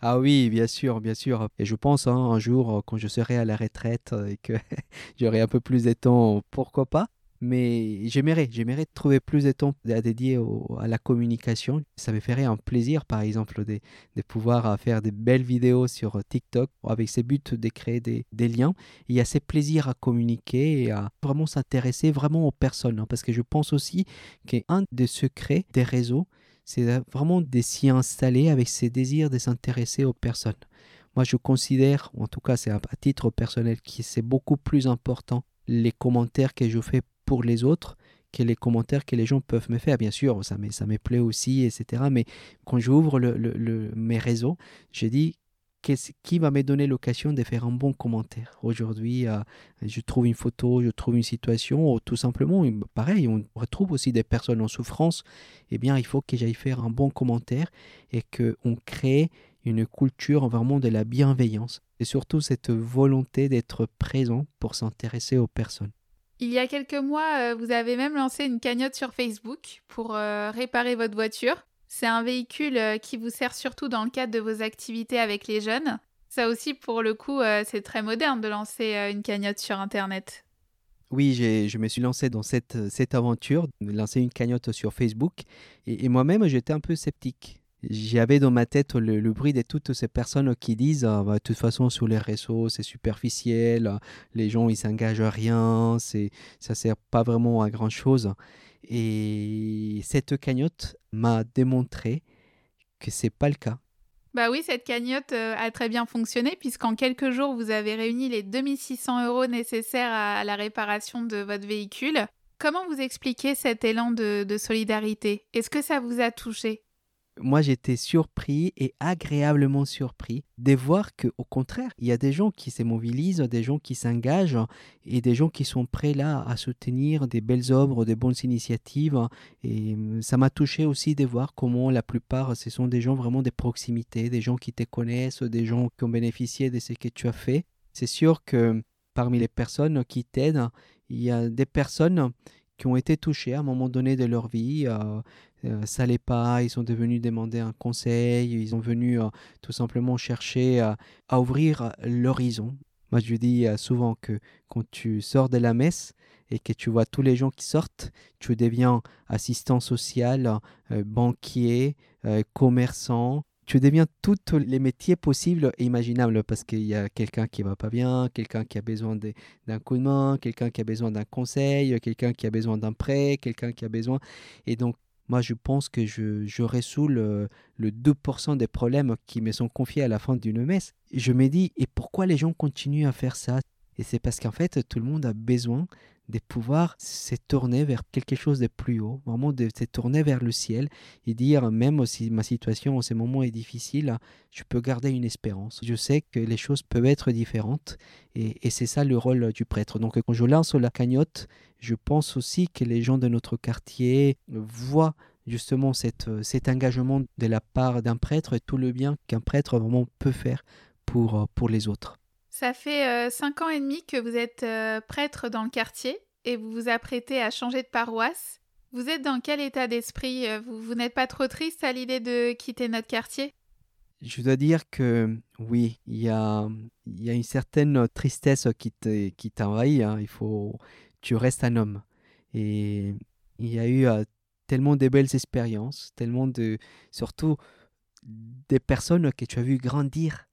Ah oui, bien sûr, bien sûr. Et je pense hein, un jour, quand je serai à la retraite et que j'aurai un peu plus de temps, pourquoi pas mais j'aimerais, j'aimerais trouver plus de temps à dédier à la communication. Ça me ferait un plaisir, par exemple, de, de pouvoir euh, faire des belles vidéos sur TikTok avec ces buts de créer des, des liens. il y a ces plaisirs à communiquer et à vraiment s'intéresser vraiment aux personnes. Hein, parce que je pense aussi qu'un des secrets des réseaux, c'est vraiment de s'y installer avec ces désirs de s'intéresser aux personnes. Moi, je considère, en tout cas, c'est à titre personnel, que c'est beaucoup plus important les commentaires que je fais pour les autres que les commentaires que les gens peuvent me faire. Bien sûr, ça me, ça me plaît aussi, etc. Mais quand j'ouvre mes réseaux, je dis qui va me donner l'occasion de faire un bon commentaire? Aujourd'hui, euh, je trouve une photo, je trouve une situation, ou tout simplement, pareil, on retrouve aussi des personnes en souffrance. Eh bien, il faut que j'aille faire un bon commentaire et qu'on crée une culture vraiment de la bienveillance et surtout cette volonté d'être présent pour s'intéresser aux personnes. Il y a quelques mois, euh, vous avez même lancé une cagnotte sur Facebook pour euh, réparer votre voiture. C'est un véhicule euh, qui vous sert surtout dans le cadre de vos activités avec les jeunes. Ça aussi, pour le coup, c'est très moderne de lancer une cagnotte sur Internet. Oui, je me suis lancé dans cette, cette aventure, de lancer une cagnotte sur Facebook. et moi-même, j'étais un peu sceptique j'avais dans ma tête le, bruit de toutes ces personnes qui disent ah, bah, de toute façon sur les réseaux c'est superficiel, les gens ils s'engagent à rien, c'est ça sert pas vraiment à grand chose. Et cette cagnotte m'a démontré que c'est pas le cas. Bah oui, cette cagnotte euh, a très bien fonctionné puisqu'en quelques jours vous avez réuni les 2600 euros nécessaires à la réparation de votre véhicule. Comment vous expliquez cet élan de solidarité? Est-ce que ça vous a touché? Moi j'étais surpris et agréablement surpris de voir que au contraire il y a des gens qui se mobilisent des gens qui s'engagent et des gens qui sont prêts là à soutenir des belles œuvres des bonnes initiatives et hum, ça m'a touché aussi de voir comment la plupart ce sont des gens vraiment de proximité des gens qui te connaissent des gens qui ont bénéficié de ce que tu as fait c'est sûr que parmi les personnes qui t'aident il y a des personnes qui ont été touchées à un moment donné de leur vie. Euh, euh, ça n'allait pas, ils sont devenus demander un conseil, ils sont venus euh, tout simplement chercher à ouvrir l'horizon. Moi, je dis souvent que quand tu sors de la messe et que tu vois tous les gens qui sortent, tu deviens assistant social, banquier, commerçant, tu deviens tous les métiers possibles et imaginables parce qu'il y a quelqu'un qui va pas bien, quelqu'un qui a besoin d'un coup de main, quelqu'un qui a besoin d'un conseil, quelqu'un qui a besoin d'un prêt, quelqu'un qui a besoin. Et donc, moi, je pense que je, résous le, le 2% des problèmes qui me sont confiés à la fin d'une messe. Je me dis, et pourquoi les gens continuent à faire ça? Et c'est parce qu'en fait, tout le monde a besoin de pouvoir se tourner vers quelque chose de plus haut, vraiment de se tourner vers le ciel et dire, même si ma situation en ce moment est difficile, je peux garder une espérance. Je sais que les choses peuvent être différentes et, c'est ça le rôle du prêtre. Donc quand je lance la cagnotte, je pense aussi que les gens de notre quartier voient justement cette, cet engagement de la part d'un prêtre et tout le bien qu'un prêtre vraiment peut faire pour, pour les autres. Ça fait euh, cinq ans et demi que vous êtes euh, prêtre dans le quartier et vous vous apprêtez à changer de paroisse. Vous êtes dans quel état d'esprit euh, Vous, n'êtes pas trop triste à l'idée de quitter notre quartier? Je dois dire que oui, il y a, y a une certaine tristesse qui t'envahit. Hein. Il faut, tu restes un homme. Et il y a eu tellement de belles expériences, tellement de, surtout des personnes que tu as vues grandir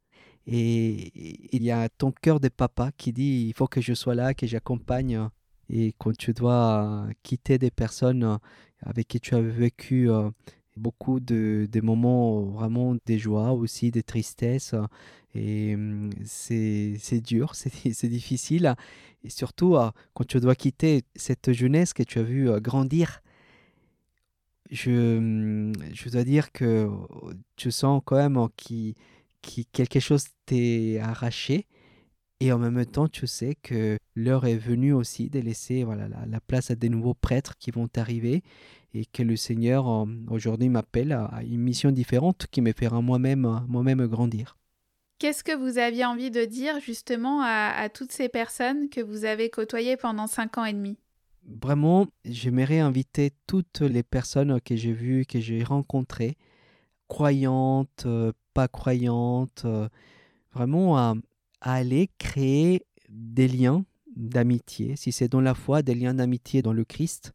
et il y a ton cœur de papa qui dit il faut que je sois là, que j'accompagne. Et quand tu dois quitter des personnes avec qui tu as vécu euh, beaucoup de, moments vraiment des joies, aussi des tristesses, et hum, c'est dur, c'est difficile. Et surtout euh, quand tu dois quitter cette jeunesse que tu as vu euh, grandir je, hum, je dois dire que tu sens quand même qu'il qui quelque chose t'est arraché et en même temps tu sais que l'heure est venue aussi de laisser voilà, la, place à des nouveaux prêtres qui vont arriver et que le Seigneur aujourd'hui m'appelle à, une mission différente qui me fera moi-même moi-même grandir. Qu'est-ce que vous aviez envie de dire justement à, à toutes ces personnes que vous avez côtoyées pendant cinq ans et demi? Vraiment, j'aimerais inviter toutes les personnes que j'ai vues, que j'ai rencontrées, croyantes, euh, pas croyantes, euh, vraiment à, aller créer des liens d'amitié. Si c'est dans la foi, des liens d'amitié dans le Christ.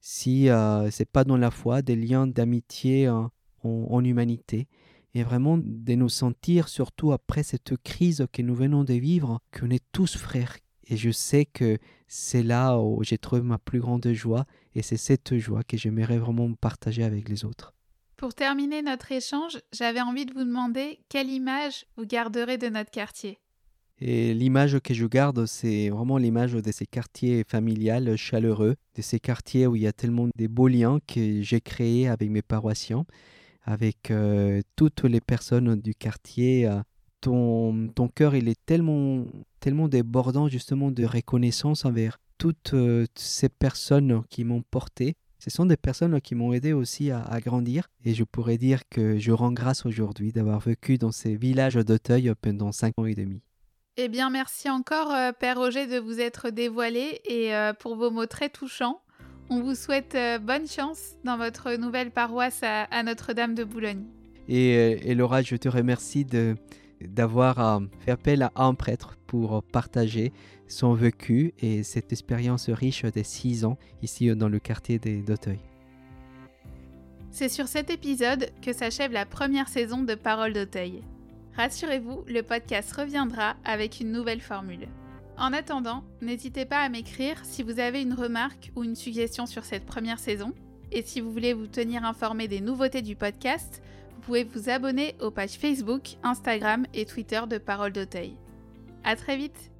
Si euh, c'est pas dans la foi, des liens d'amitié en, en, humanité. Et vraiment de nous sentir, surtout après cette crise que nous venons de vivre, qu'on est tous frères. Et je sais que c'est là où j'ai trouvé ma plus grande joie. Et c'est cette joie que j'aimerais vraiment partager avec les autres. Pour terminer notre échange, j'avais envie de vous demander quelle image vous garderez de notre quartier. Et l'image que je garde, c'est vraiment l'image de ces quartiers familiales chaleureux, de ces quartiers où il y a tellement de beaux liens que j'ai créés avec mes paroissiens, avec euh, toutes les personnes du quartier. Euh, ton, ton cœur, il est tellement, tellement débordant justement de reconnaissance envers toutes euh, ces personnes qui m'ont porté ce sont des personnes qui m'ont aidé aussi à, grandir et je pourrais dire que je rends grâce aujourd'hui d'avoir vécu dans ces villages d'Auteuil pendant cinq ans et demi. Eh bien, merci encore, euh, Père Roger, de vous être dévoilé et euh, pour vos mots très touchants. On vous souhaite euh, bonne chance dans votre nouvelle paroisse à, Notre-Dame de Boulogne. Et, Laura, je te remercie d'avoir fait appel à un prêtre pour partager son vécu et cette expérience riche des six ans ici dans le quartier d'Auteuil. C'est sur cet épisode que s'achève la première saison de Parole d'Auteuil. Rassurez-vous, le podcast reviendra avec une nouvelle formule. En attendant, n'hésitez pas à m'écrire si vous avez une remarque ou une suggestion sur cette première saison. Et si vous voulez vous tenir informé des nouveautés du podcast, vous pouvez vous abonner aux pages Facebook, Instagram et Twitter de Parole d'Auteuil. À très vite